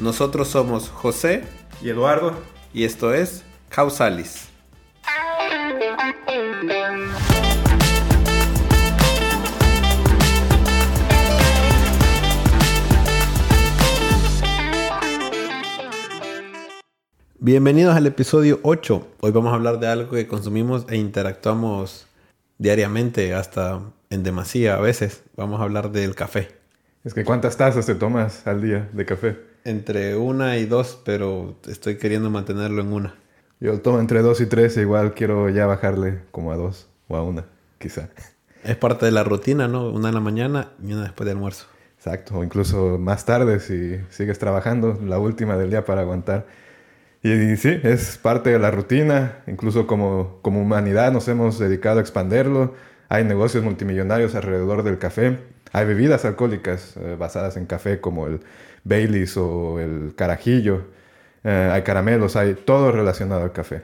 Nosotros somos José y Eduardo y esto es Causalis. Bienvenidos al episodio 8. Hoy vamos a hablar de algo que consumimos e interactuamos diariamente, hasta en demasía a veces. Vamos a hablar del café. Es que ¿cuántas tazas te tomas al día de café? Entre una y dos, pero estoy queriendo mantenerlo en una. Yo tomo entre dos y tres, e igual quiero ya bajarle como a dos o a una, quizá. Es parte de la rutina, ¿no? Una en la mañana y una después de almuerzo. Exacto, o incluso más tarde si sigues trabajando, la última del día para aguantar. Y, sí, es parte de la rutina, incluso como, como humanidad nos hemos dedicado a expanderlo. Hay negocios multimillonarios alrededor del café. Hay bebidas alcohólicas eh, basadas en café como el Baileys o el carajillo, eh, hay caramelos, hay todo relacionado al café.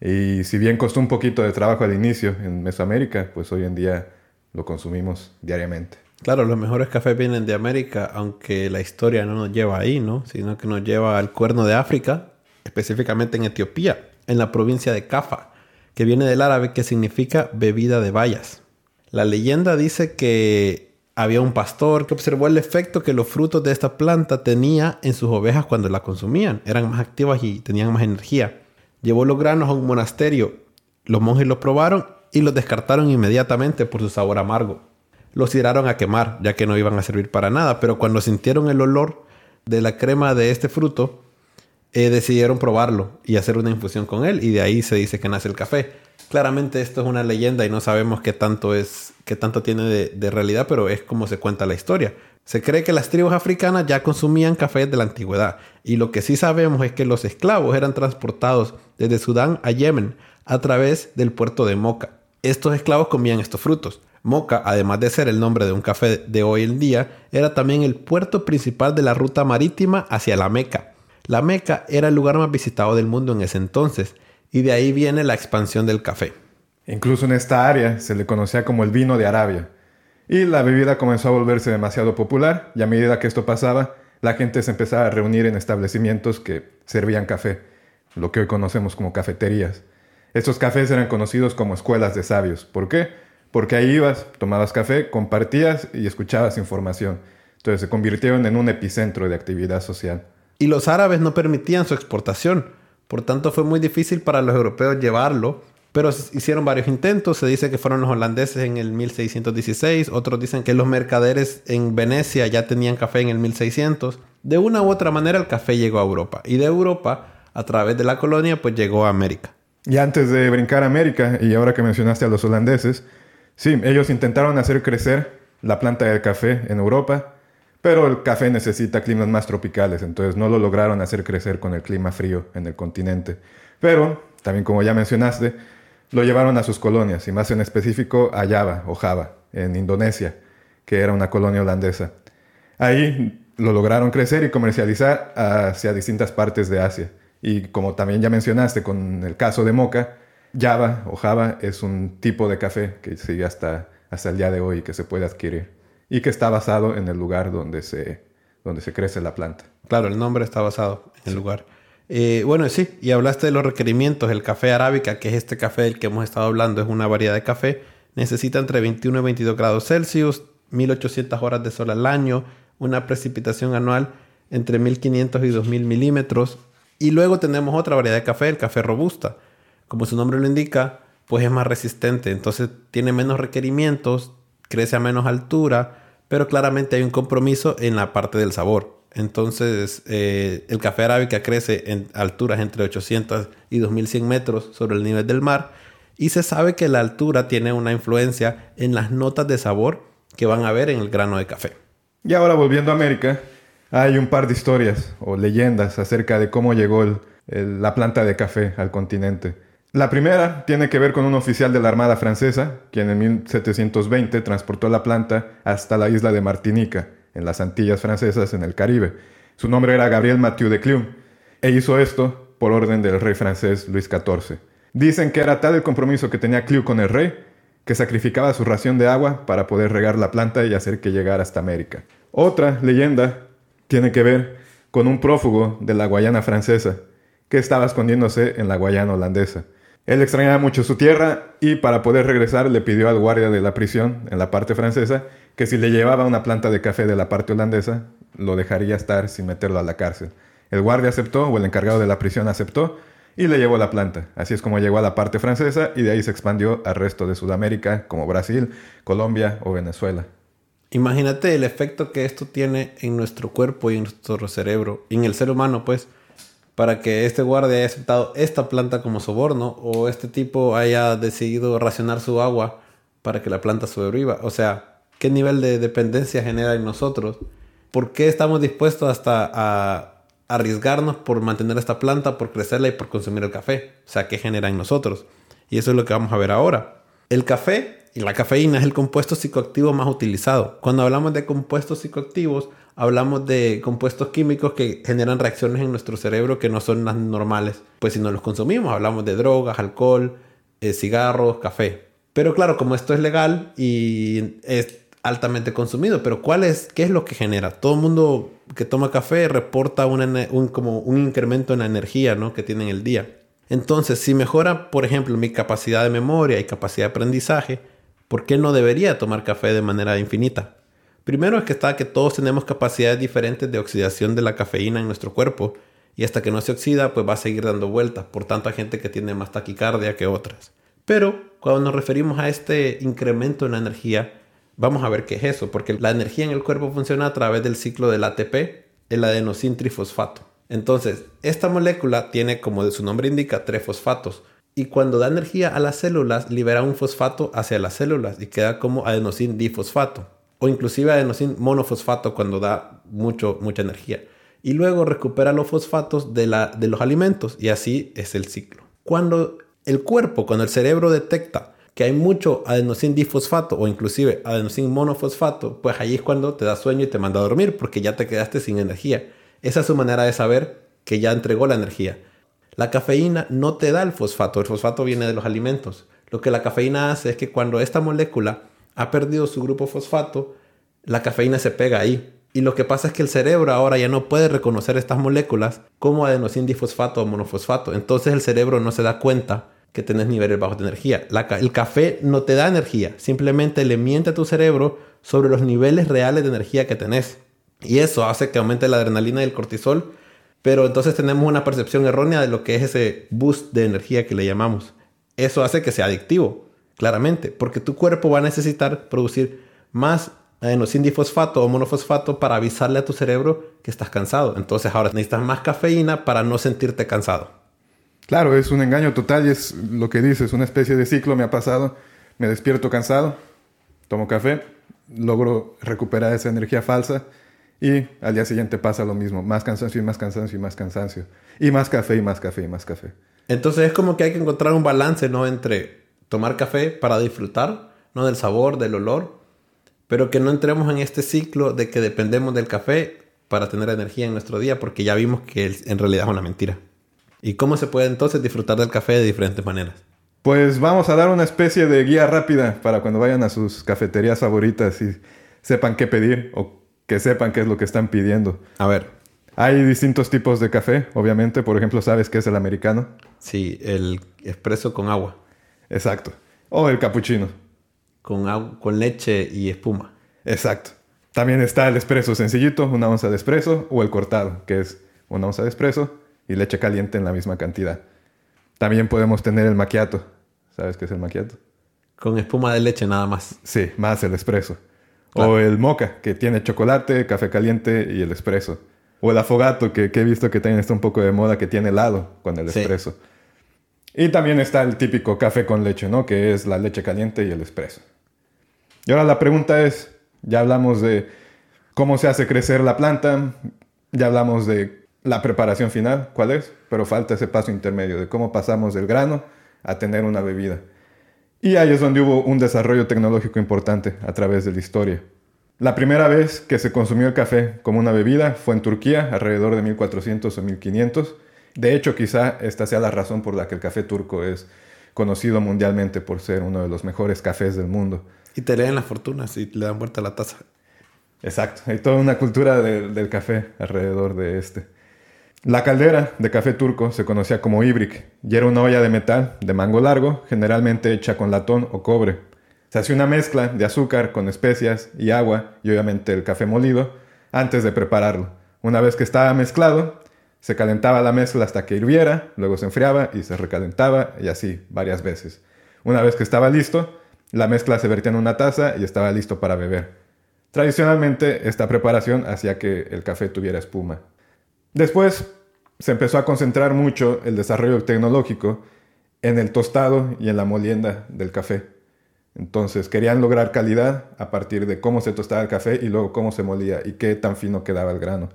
Y si bien costó un poquito de trabajo al inicio en Mesoamérica, pues hoy en día lo consumimos diariamente. Claro, los mejores cafés vienen de América, aunque la historia no nos lleva ahí, ¿no? Sino que nos lleva al cuerno de África, específicamente en Etiopía, en la provincia de Cafa, que viene del árabe que significa bebida de bayas. La leyenda dice que había un pastor que observó el efecto que los frutos de esta planta tenía en sus ovejas cuando la consumían. Eran más activas y tenían más energía. Llevó los granos a un monasterio. Los monjes los probaron y los descartaron inmediatamente por su sabor amargo. Los tiraron a quemar, ya que no iban a servir para nada, pero cuando sintieron el olor de la crema de este fruto, eh, decidieron probarlo y hacer una infusión con él, y de ahí se dice que nace el café. Claramente esto es una leyenda y no sabemos qué tanto es, qué tanto tiene de, realidad, pero es como se cuenta la historia. Se cree que las tribus africanas ya consumían café de la antigüedad, y lo que sí sabemos es que los esclavos eran transportados desde Sudán a Yemen a través del puerto de Moca. Estos esclavos comían estos frutos. Moca, además de ser el nombre de un café de hoy en día, era también el puerto principal de la ruta marítima hacia la Meca. La Meca era el lugar más visitado del mundo en ese entonces, y de ahí viene la expansión del café. Incluso en esta área se le conocía como el vino de Arabia. Y la bebida comenzó a volverse demasiado popular y a medida que esto pasaba, la gente se empezaba a reunir en establecimientos que servían café, lo que hoy conocemos como cafeterías. Estos cafés eran conocidos como escuelas de sabios. ¿Por qué? Porque ahí ibas, tomabas café, compartías y escuchabas información. Entonces se convirtieron en un epicentro de actividad social. Y los árabes no permitían su exportación por tanto, fue muy difícil para los europeos llevarlo, pero hicieron varios intentos. Se dice que fueron los holandeses en el 1616, otros dicen que los mercaderes en Venecia ya tenían café en el 1600. De una u otra manera el café llegó a Europa y de Europa, a través de la colonia, pues llegó a América. Y antes de brincar a América, y ahora que mencionaste a los holandeses, sí, ellos intentaron hacer crecer la planta del café en Europa pero el café necesita climas más tropicales, entonces no lo lograron hacer crecer con el clima frío en el continente. Pero, también como ya mencionaste, lo llevaron a sus colonias, y más en específico a Java o Java, en Indonesia, que era una colonia holandesa. Ahí lo lograron crecer y comercializar hacia distintas partes de Asia. Y como también ya mencionaste con el caso de Moca, Java o Java es un tipo de café que sigue hasta, hasta el día de hoy y que se puede adquirir y que está basado en el lugar donde se, donde se crece la planta. Claro, el nombre está basado en el lugar. Eh, bueno, sí, y hablaste de los requerimientos. El café arábica, que es este café del que hemos estado hablando, es una variedad de café. Necesita entre 21 y 22 grados Celsius, 1800 horas de sol al año, una precipitación anual entre 1500 y 2000 milímetros. Y luego tenemos otra variedad de café, el café robusta. Como su nombre lo indica, pues es más resistente, entonces tiene menos requerimientos, crece a menos altura pero claramente hay un compromiso en la parte del sabor. Entonces, eh, el café arábica crece en alturas entre 800 y 2100 metros sobre el nivel del mar y se sabe que la altura tiene una influencia en las notas de sabor que van a ver en el grano de café. Y ahora volviendo a América, Hay un par de historias o leyendas acerca de cómo llegó la planta de café al continente. La primera tiene que ver con un oficial de la Armada Francesa, quien en 1720 transportó la planta hasta la isla de Martinica, en las Antillas Francesas, en el Caribe. Su nombre era Gabriel Mathieu de Clum, e hizo esto por orden del rey francés Luis XIV. Dicen que era tal el compromiso que tenía Clum con el rey, que sacrificaba su ración de agua para poder regar la planta y hacer que llegara hasta América. Otra leyenda tiene que ver con un prófugo de la Guayana francesa, que estaba escondiéndose en la Guayana holandesa. Él extrañaba mucho su tierra y para poder regresar le pidió al guardia de la prisión en la parte francesa que si le llevaba una planta de café de la parte holandesa, lo dejaría estar sin meterlo a la cárcel. El guardia aceptó, o el encargado de la prisión aceptó, y le llevó la planta. Así es como llegó a la parte francesa y de ahí se expandió al resto de Sudamérica, como Brasil, Colombia o Venezuela. Imagínate el efecto que esto tiene en nuestro cuerpo y en nuestro cerebro, y en el ser humano, pues para que este guardia haya aceptado esta planta como soborno o este tipo haya decidido racionar su agua para que la planta sobreviva. O sea, ¿qué nivel de dependencia genera en nosotros? ¿Por qué estamos dispuestos hasta a arriesgarnos por mantener esta planta, por crecerla y por consumir el café? O sea, ¿qué genera en nosotros? Y eso es lo que vamos a ver ahora. El café y la cafeína es el compuesto psicoactivo más utilizado. Cuando hablamos de compuestos psicoactivos, hablamos de compuestos químicos que generan reacciones en nuestro cerebro que no son las normales. Pues si no los consumimos, hablamos de drogas, alcohol, eh, cigarros, café. Pero claro, como esto es legal y es altamente consumido, pero ¿cuál es, ¿qué es lo que genera? Todo el mundo que toma café reporta un, como un incremento en la energía ¿no? que tiene en el día. Entonces, si mejora, por ejemplo, mi capacidad de memoria y capacidad de aprendizaje, ¿por qué no debería tomar café de manera infinita? Primero es que está que todos tenemos capacidades diferentes de oxidación de la cafeína en nuestro cuerpo y hasta que no se oxida pues va a seguir dando vueltas. Por tanto hay gente que tiene más taquicardia que otras. Pero cuando nos referimos a este incremento en la energía, vamos a ver qué es eso, porque la energía en el cuerpo funciona a través del ciclo del ATP, el adenosin trifosfato. Entonces, esta molécula tiene, como su nombre indica, tres fosfatos. Y cuando da energía a las células, libera un fosfato hacia las células y queda como adenosin difosfato o inclusive adenosin monofosfato cuando da mucho, mucha energía. Y luego recupera los fosfatos de, la, de los alimentos y así es el ciclo. Cuando el cuerpo, cuando el cerebro detecta que hay mucho adenosin difosfato o inclusive adenosin monofosfato, pues ahí es cuando te da sueño y te manda a dormir porque ya te quedaste sin energía. Esa es su manera de saber que ya entregó la energía. La cafeína no te da el fosfato, el fosfato viene de los alimentos. Lo que la cafeína hace es que cuando esta molécula ha perdido su grupo fosfato, la cafeína se pega ahí. Y lo que pasa es que el cerebro ahora ya no puede reconocer estas moléculas como adenosin difosfato o monofosfato. Entonces el cerebro no se da cuenta que tenés niveles bajos de energía. el café no te da energía, simplemente le miente a tu cerebro sobre los niveles reales de energía que tenés. Y eso hace que aumente la adrenalina y el cortisol, pero entonces tenemos una percepción errónea de lo que es ese boost de energía que le llamamos. Eso hace que sea adictivo claramente, porque tu cuerpo va a necesitar producir más adenosin difosfato o monofosfato para avisarle a tu cerebro que estás cansado. Entonces ahora necesitas más cafeína para no sentirte cansado. Claro, es un engaño total y es lo que dices, una especie de ciclo me ha pasado. Me despierto cansado, tomo café, logro recuperar esa energía falsa y al día siguiente pasa lo mismo, más cansancio y más cansancio y más cansancio. Y más café y más café y más café. Entonces es como que hay que encontrar un balance, ¿no? Entre tomar café para disfrutar, ¿no? Del sabor, del olor, pero que no entremos en este ciclo de que dependemos del café para tener energía en nuestro día, porque ya vimos que en realidad es una mentira. ¿Y cómo se puede entonces disfrutar del café de diferentes maneras? Pues vamos a dar una especie de guía rápida para cuando vayan a sus cafeterías favoritas y sepan qué pedir o que sepan qué es lo que están pidiendo. A ver. Hay distintos tipos de café, obviamente. Por ejemplo, ¿sabes qué es el americano? Sí, el espresso con agua. Exacto. O el cappuccino. Con, con leche y espuma. Exacto. También está el espresso sencillito, una onza de espresso, o el cortado, que es una onza de espresso y leche caliente en la misma cantidad. También podemos tener el macchiato. ¿Sabes qué es el macchiato? Con espuma de leche nada más. Sí, más el espresso. O el mocha, que tiene chocolate, café caliente y el espresso. O el afogato, que, he visto que también está un poco de moda, que tiene helado con el espresso. Y también está el típico café con leche, ¿no? Que es la leche caliente y el espresso. Y ahora la pregunta es, ya hablamos de cómo se hace crecer la planta, Ya hablamos de la preparación final, cuál es, pero falta ese paso intermedio de cómo pasamos del grano a tener una bebida. Y ahí es donde hubo un desarrollo tecnológico importante a través de la historia. La primera vez que se consumió el café como una bebida fue en Turquía, alrededor de 1400 o 1500. De hecho, quizá esta sea la razón por la que el café turco es conocido mundialmente por ser uno de los mejores cafés del mundo. Y te leen las fortunas y le dan vuelta a la taza. Exacto, hay toda una cultura del café alrededor de este. La caldera de café turco se conocía como ibrik y era una olla de metal de mango largo, generalmente hecha con latón o cobre. Se hacía una mezcla de azúcar con especias y agua y obviamente el café molido antes de prepararlo. Una vez que estaba mezclado, se calentaba la mezcla hasta que hirviera, luego se enfriaba y se recalentaba y así varias veces. Una vez que estaba listo, la mezcla se vertía en una taza y estaba listo para beber. Tradicionalmente esta preparación hacía que el café tuviera espuma. Después se empezó a concentrar mucho el desarrollo tecnológico en el tostado y en la molienda del café. Entonces querían lograr calidad a partir de cómo se tostaba el café y luego cómo se molía y qué tan fino quedaba el grano.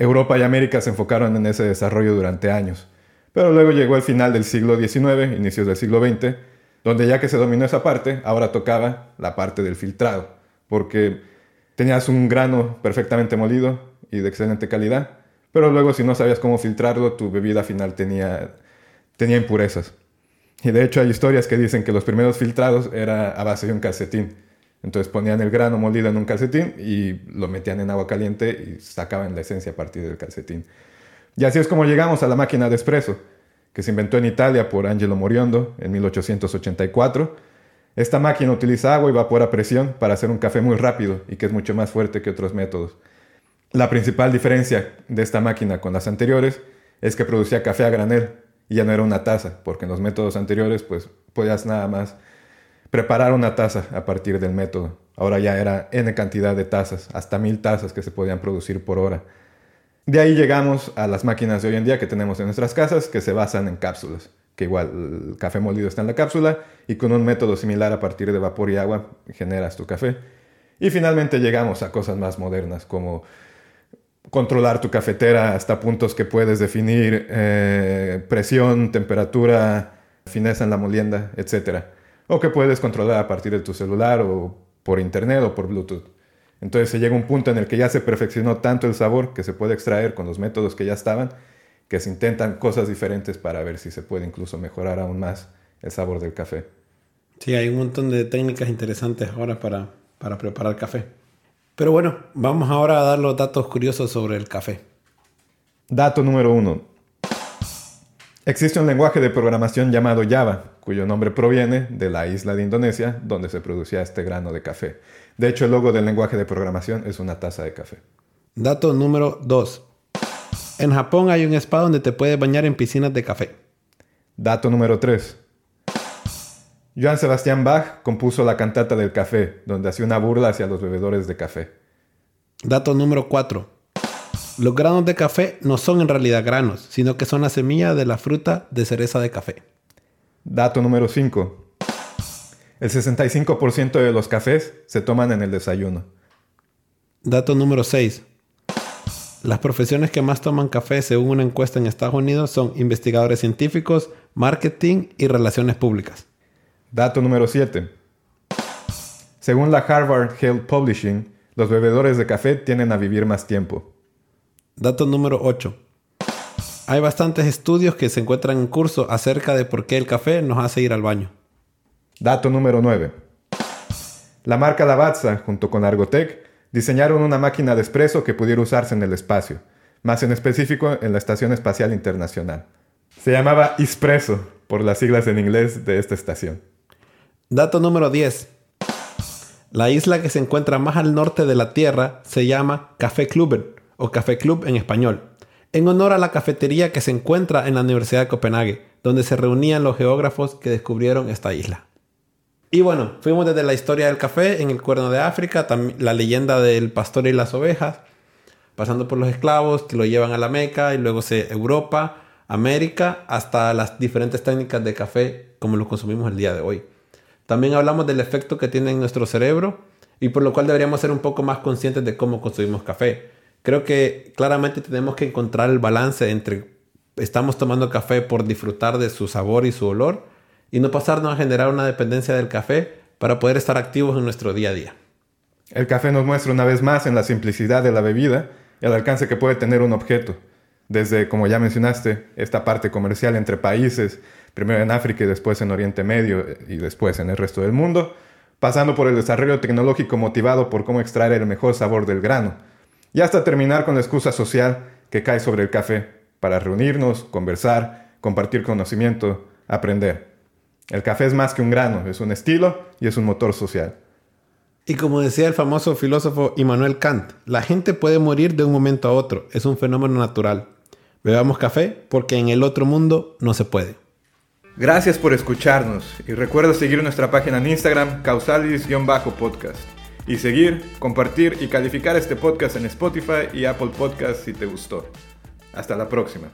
Europa y América se enfocaron en ese desarrollo durante años, pero luego llegó el final del siglo XIX, inicios del siglo XX, donde ya que se dominó esa parte, ahora tocaba la parte del filtrado, porque tenías un grano perfectamente molido y de excelente calidad, pero luego si no sabías cómo filtrarlo, tu bebida final tenía, impurezas. Y de hecho hay historias que dicen que los primeros filtrados era a base de un calcetín. Entonces ponían el grano molido en un calcetín y lo metían en agua caliente y sacaban la esencia a partir del calcetín. Y así es como llegamos a la máquina de espresso, que se inventó en Italia por Angelo Moriondo en 1884. Esta máquina utiliza agua y vapor a presión para hacer un café muy rápido y que es mucho más fuerte que otros métodos. La principal diferencia de esta máquina con las anteriores es que producía café a granel, y ya no era una taza, porque en los métodos anteriores pues podías nada más preparar una taza a partir del método. Ahora ya era n cantidad de tazas, hasta mil tazas que se podían producir por hora. De ahí llegamos a las máquinas de hoy en día que tenemos en nuestras casas, que se basan en cápsulas, que igual el café molido está en la cápsula y con un método similar a partir de vapor y agua generas tu café. Y finalmente llegamos a cosas más modernas como controlar tu cafetera hasta puntos que puedes definir eh, presión, temperatura, fineza en la molienda, etc. O que puedes controlar a partir de tu celular o por internet o por Bluetooth. Entonces se llega un punto en el que ya se perfeccionó tanto el sabor que se puede extraer con los métodos que ya estaban, que se intentan cosas diferentes para ver si se puede incluso mejorar aún más el sabor del café. Sí, hay un montón de técnicas interesantes ahora para, para preparar café. Pero bueno, vamos ahora a dar los datos curiosos sobre el café. Dato número uno. Existe un lenguaje de programación llamado Java, cuyo nombre proviene de la isla de Indonesia donde se producía este grano de café. De hecho, el logo del lenguaje de programación es una taza de café. Dato número 2. En Japón hay un spa donde te puedes bañar en piscinas de café. Dato número 3. Johann Sebastian Bach compuso la cantata del café, donde hacía una burla hacia los bebedores de café. Dato número 4. Los granos de café no son en realidad granos, sino que son la semilla de la fruta de cereza de café. Dato número 5. El 65% de los cafés se toman en el desayuno. Dato número 6. Las profesiones que más toman café según una encuesta en Estados Unidos son investigadores científicos, marketing y relaciones públicas. Dato número 7. Según la Harvard Health Publishing, los bebedores de café tienden a vivir más tiempo. Dato número 8. Hay bastantes estudios que se encuentran en curso acerca de por qué el café nos hace ir al baño. Dato número 9. La marca Lavazza, junto con Argotec, diseñaron una máquina de espresso que pudiera usarse en el espacio, más en específico en la Estación Espacial Internacional. Se llamaba Espresso, por las siglas en inglés de esta estación. Dato número 10. La isla que se encuentra más al norte de la Tierra se llama Café Cluben o Café Club en español, en honor a la cafetería que se encuentra en la Universidad de Copenhague, donde se reunían los geógrafos que descubrieron esta isla. Y bueno, fuimos desde la historia del café en el Cuerno de África, la leyenda del pastor y las ovejas, pasando por los esclavos que lo llevan a la Meca y luego se Europa, América, hasta las diferentes técnicas de café como lo consumimos el día de hoy. También hablamos del efecto que tiene en nuestro cerebro y por lo cual deberíamos ser un poco más conscientes de cómo consumimos café. Creo que claramente tenemos que encontrar el balance entre estamos tomando café por disfrutar de su sabor y su olor y no pasarnos a generar una dependencia del café para poder estar activos en nuestro día a día. El café nos muestra una vez más en la simplicidad de la bebida el alcance que puede tener un objeto. Desde, como ya mencionaste, esta parte comercial entre países, primero en África y después en Oriente Medio y después en el resto del mundo, pasando por el desarrollo tecnológico motivado por cómo extraer el mejor sabor del grano, y hasta terminar con la excusa social que cae sobre el café para reunirnos, conversar, compartir conocimiento, aprender. El café es más que un grano, es un estilo y es un motor social. Y como decía el famoso filósofo Immanuel Kant, la gente puede morir de un momento a otro, es un fenómeno natural. Bebamos café porque en el otro mundo no se puede. Gracias por escucharnos y recuerda seguir nuestra página en Instagram causalis-podcast y seguir, compartir y calificar este podcast en Spotify y Apple Podcast si te gustó. Hasta la próxima.